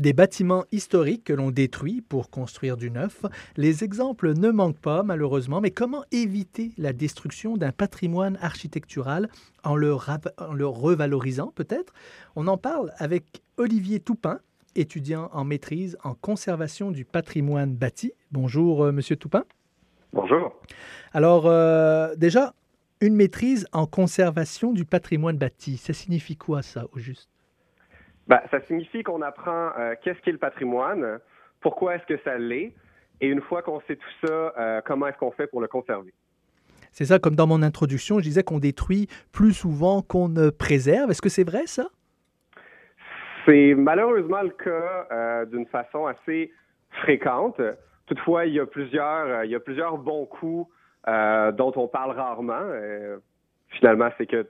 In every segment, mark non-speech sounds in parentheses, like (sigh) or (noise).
Des bâtiments historiques que l'on détruit pour construire du neuf. Les exemples ne manquent pas, malheureusement, mais comment éviter la destruction d'un patrimoine architectural en le, en le revalorisant, peut-être? On en parle avec Olivier Toupin, étudiant en maîtrise en conservation du patrimoine bâti. Bonjour, euh, Monsieur Toupin. Bonjour. Alors, euh, déjà, une maîtrise en conservation du patrimoine bâti, ça signifie quoi, ça, au juste? Ben, ça signifie qu'on apprend euh, qu'est-ce qu'est le patrimoine, pourquoi est-ce que ça l'est, et une fois qu'on sait tout ça, euh, comment est-ce qu'on fait pour le conserver. C'est ça, comme dans mon introduction, je disais qu'on détruit plus souvent qu'on ne préserve. Est-ce que c'est vrai, ça? C'est malheureusement le cas euh, d'une façon assez fréquente. Toutefois, il y a plusieurs, il y a plusieurs bons coups dont on parle rarement. finalement, c'est que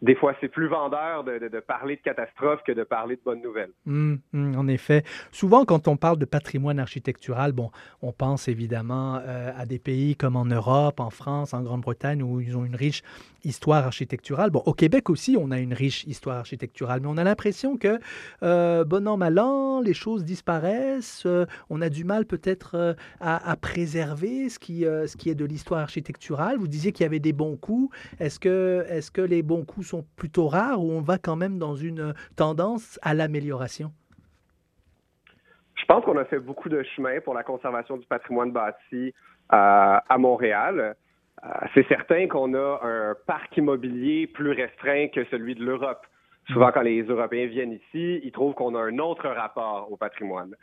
des fois, c'est plus vendeur de, parler de catastrophe que de parler de bonnes nouvelles. Hum, hum, en effet. Souvent, quand on parle de patrimoine architectural, bon, on pense évidemment euh, à des pays comme en Europe, en France, en Grande-Bretagne, où ils ont une riche histoire architecturale. Bon, au Québec aussi, on a une riche histoire architecturale, mais on a l'impression que, euh, bon an, mal an, les choses disparaissent. Euh, on a du mal peut-être euh, à, préserver ce qui, ce qui est de l'histoire architecturale. Vous disiez qu'il y avait des bons coups. Est-ce que, est que les bons coups sont plutôt rares ou on va quand même dans une tendance à l'amélioration? Je pense qu'on a fait beaucoup de chemin pour la conservation du patrimoine bâti à Montréal. Euh, c'est certain qu'on a un parc immobilier plus restreint que celui de l'Europe. Souvent, quand les Européens viennent ici, ils trouvent qu'on a un autre rapport au patrimoine.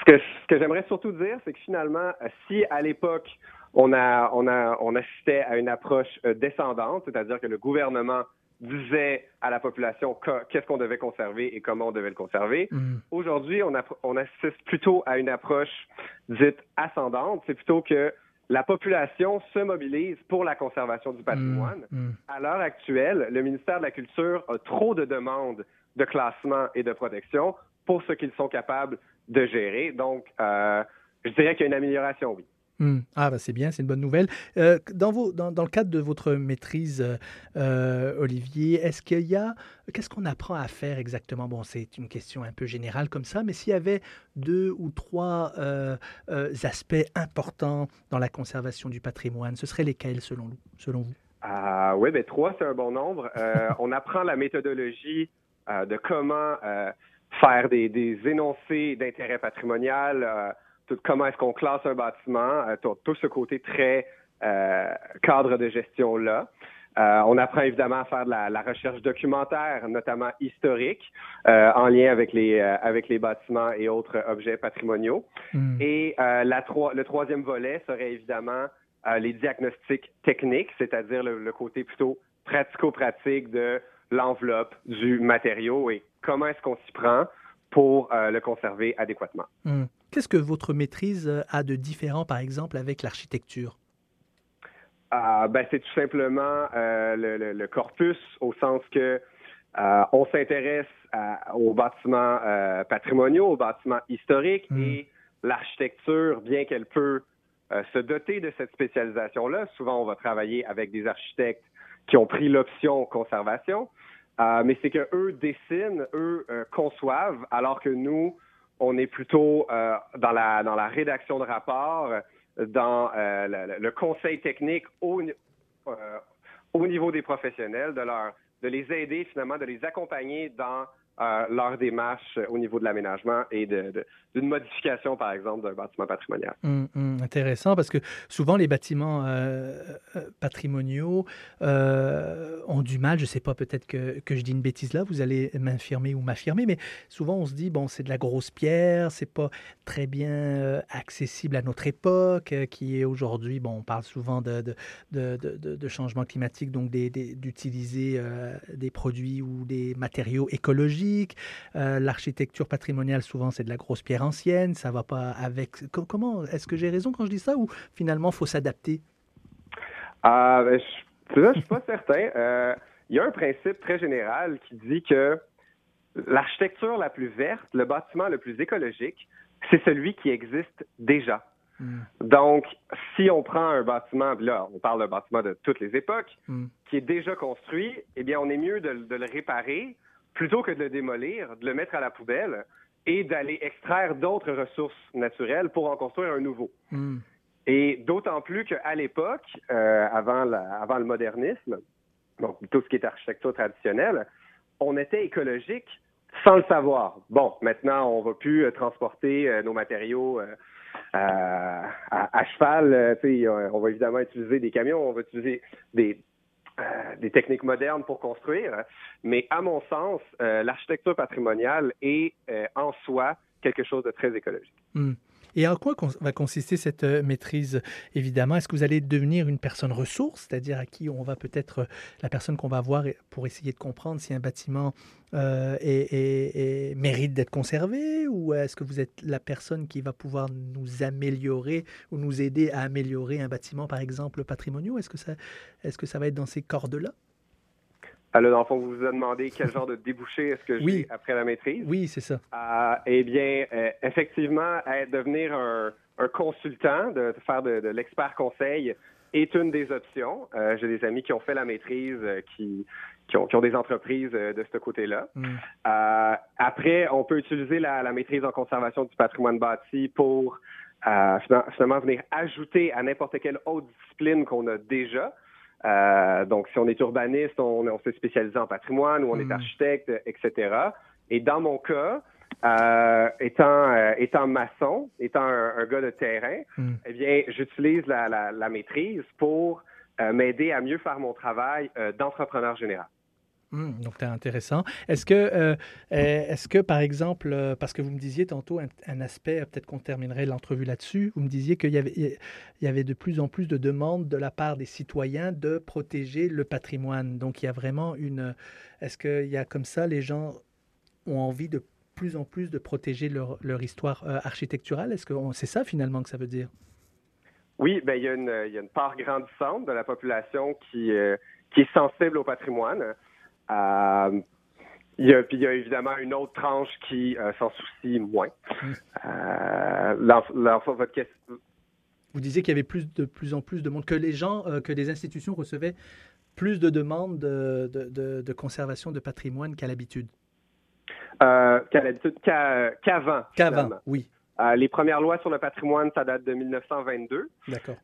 Ce que, j'aimerais surtout dire, c'est que finalement, si à l'époque, on, assistait à une approche euh, descendante, c'est-à-dire que le gouvernement disait à la population qu'est-ce qu'on devait conserver et comment on devait le conserver. Mm. Aujourd'hui, on, on assiste plutôt à une approche dite ascendante. C'est plutôt que la population se mobilise pour la conservation du patrimoine. Mm, mm. À l'heure actuelle, le ministère de la Culture a trop de demandes de classement et de protection pour ce qu'ils sont capables de gérer. Donc, euh, je dirais qu'il y a une amélioration, oui. Hmm. Ah, bah c'est bien, c'est une bonne nouvelle. Euh, dans, vos, dans, dans, le cadre de votre maîtrise, euh, euh, Olivier, est-ce qu'il y a. Qu'est-ce qu'on apprend à faire exactement? Bon, c'est une question un peu générale comme ça, mais s'il y avait deux ou trois aspects importants dans la conservation du patrimoine, ce seraient lesquels selon, selon vous? Ah, Oui, ben, trois, c'est un bon nombre. (laughs) on apprend la méthodologie de comment faire des, des énoncés d'intérêt patrimonial comment est-ce qu'on classe un bâtiment, euh, tout, ce côté très euh, cadre de gestion-là. Euh, on apprend évidemment à faire de la, recherche documentaire, notamment historique, en lien avec les avec les bâtiments et autres objets patrimoniaux. Hmm. Et la le troisième volet serait évidemment les diagnostics techniques, c'est-à-dire le, côté plutôt pratico-pratique de l'enveloppe du matériau et comment est-ce qu'on s'y prend pour le conserver adéquatement. Hmm. Qu'est-ce que votre maîtrise euh, a de différent, par exemple, avec l'architecture? Ah, ben, c'est tout simplement euh, le, corpus, au sens que euh, on s'intéresse aux bâtiments patrimoniaux, aux bâtiments historiques, hmm. et l'architecture, bien qu'elle peut se doter de cette spécialisation-là, souvent on va travailler avec des architectes qui ont pris l'option conservation, mais c'est que eux dessinent, eux conçoivent, alors que nous, on est plutôt euh, dans, la, dans la rédaction de rapports, dans euh, le, conseil technique au, euh, au niveau des professionnels, de, leur, de les aider finalement, de les accompagner dans leur démarche au niveau de l'aménagement et d'une modification, par exemple, d'un bâtiment patrimonial. Hum, hum, intéressant, parce que souvent les bâtiments euh, euh, patrimoniaux euh, ont du mal, je ne sais pas, peut-être que, que, je dis une bêtise là, vous allez m'infirmer ou m'affirmer, mais souvent on se dit, bon, c'est de la grosse pierre, c'est pas très bien accessible à notre époque, qui est aujourd'hui, bon, on parle souvent de, de, de changement climatique, donc d'utiliser des produits ou des matériaux écologiques euh, l'architecture patrimoniale, souvent, c'est de la grosse pierre ancienne. Ça va pas avec. Comment Est-ce que j'ai raison quand je dis ça ou finalement, faut s'adapter? Ah, ben, je, ne suis pas (laughs) certain. Euh, il y a un principe très général qui dit que l'architecture la plus verte, le bâtiment le plus écologique, c'est celui qui existe déjà. Hmm. Donc, si on prend un bâtiment, là, on parle d'un bâtiment de toutes les époques, hmm. qui est déjà construit, eh bien, on est mieux de le réparer plutôt que de le démolir, de le mettre à la poubelle et d'aller extraire d'autres ressources naturelles pour en construire un nouveau. Hmm. Et d'autant plus qu'à l'époque, euh, avant, avant le modernisme, donc tout ce qui est architecture traditionnelle, on était écologique sans le savoir. Bon, maintenant, on va plus euh, transporter euh, nos matériaux euh, à, à, cheval. on va évidemment utiliser des camions, on va utiliser des, des techniques modernes pour construire. Mais à mon sens, l'architecture patrimoniale est en soi quelque chose de très écologique. Hmm. Et en quoi va consister cette euh, maîtrise, évidemment? Est-ce que vous allez devenir une personne ressource, c'est-à-dire à qui on va peut-être, euh, la personne qu'on va voir pour essayer de comprendre si un bâtiment euh, mérite d'être conservé, ou est-ce que vous êtes la personne qui va pouvoir nous améliorer ou nous aider à améliorer un bâtiment, par exemple, patrimonial Est-ce que, ça, est-ce que ça va être dans ces cordes-là? Alors, dans le fond, vous vous avez demandé quel genre de débouché est-ce que j'ai après la maîtrise. Oui, c'est ça. Euh, eh bien, euh, effectivement, devenir un, consultant, de, faire de, l'expert conseil est une des options. Euh, j'ai des amis qui ont fait la maîtrise, qui, qui, ont, des entreprises de ce côté-là. Mm. après, on peut utiliser la, la, maîtrise en conservation du patrimoine bâti pour finalement venir ajouter à n'importe quelle autre discipline qu'on a déjà. Euh, donc, si on est urbaniste, on, on s'est spécialisé en patrimoine ou on est hmm. architecte, etc. Et dans mon cas, euh, étant, euh, étant maçon, étant un, gars de terrain, hmm. eh bien, j'utilise la, la, la, maîtrise pour euh, m'aider à mieux faire mon travail d'entrepreneur général. Hmm, donc, c'est intéressant. Est-ce que, euh, est-ce que, par exemple, euh, parce que vous me disiez tantôt un, aspect, peut-être qu'on terminerait l'entrevue là-dessus, vous me disiez qu'il y avait, de plus en plus de demandes de la part des citoyens de protéger le patrimoine. Donc, il y a vraiment une... Est-ce qu'il y a comme ça, les gens ont envie de plus en plus de protéger leur, histoire euh, architecturale? Est-ce que c'est ça finalement que ça veut dire? Oui, ben, il, y a une, part grandissante de la population qui est sensible au patrimoine. Euh, il y a, puis il y a évidemment une autre tranche qui euh, s'en soucie moins. Euh, votre question... Vous disiez qu'il y avait plus de plus en plus de monde, que les gens, euh, que les institutions recevaient plus de demandes de, de, de, conservation de patrimoine qu'à l'habitude. Qu'à l'habitude, qu'avant. qu'avant, oui. les premières lois sur le patrimoine, ça date de 1922. D'accord.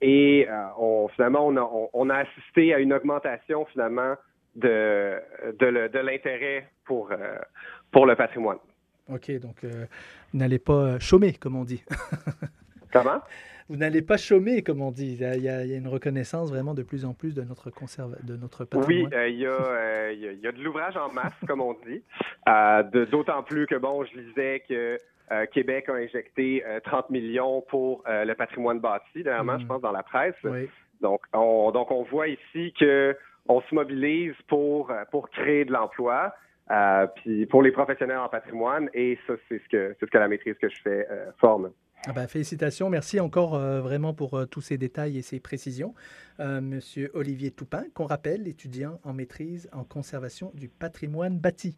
et on, finalement, on a, on a, assisté à une augmentation finalement de, de, l'intérêt pour, euh, pour le patrimoine. OK, donc euh, vous n'allez pas chômer, comme on dit. (laughs) Comment? Vous n'allez pas chômer, comme on dit. Il y, a, une reconnaissance vraiment de plus en plus de notre, conserve, de notre patrimoine. Oui, euh, il, y a, il, y a, de l'ouvrage en masse, comme on dit. D'autant plus que, bon, je lisais que Québec a injecté 30 millions pour le patrimoine bâti, dernièrement, je mm. pense, dans la presse. Oui. Donc, on, donc, on voit ici que on se mobilise pour, euh, pour créer de l'emploi. Euh, puis pour les professionnels en patrimoine, et ça, c'est ce que, c'est ce que la maîtrise que je fais euh, forme. Ah ben, félicitations, merci encore vraiment pour tous ces détails et ces précisions. Monsieur Olivier Toupin, qu'on rappelle, étudiant en maîtrise en conservation du patrimoine bâti.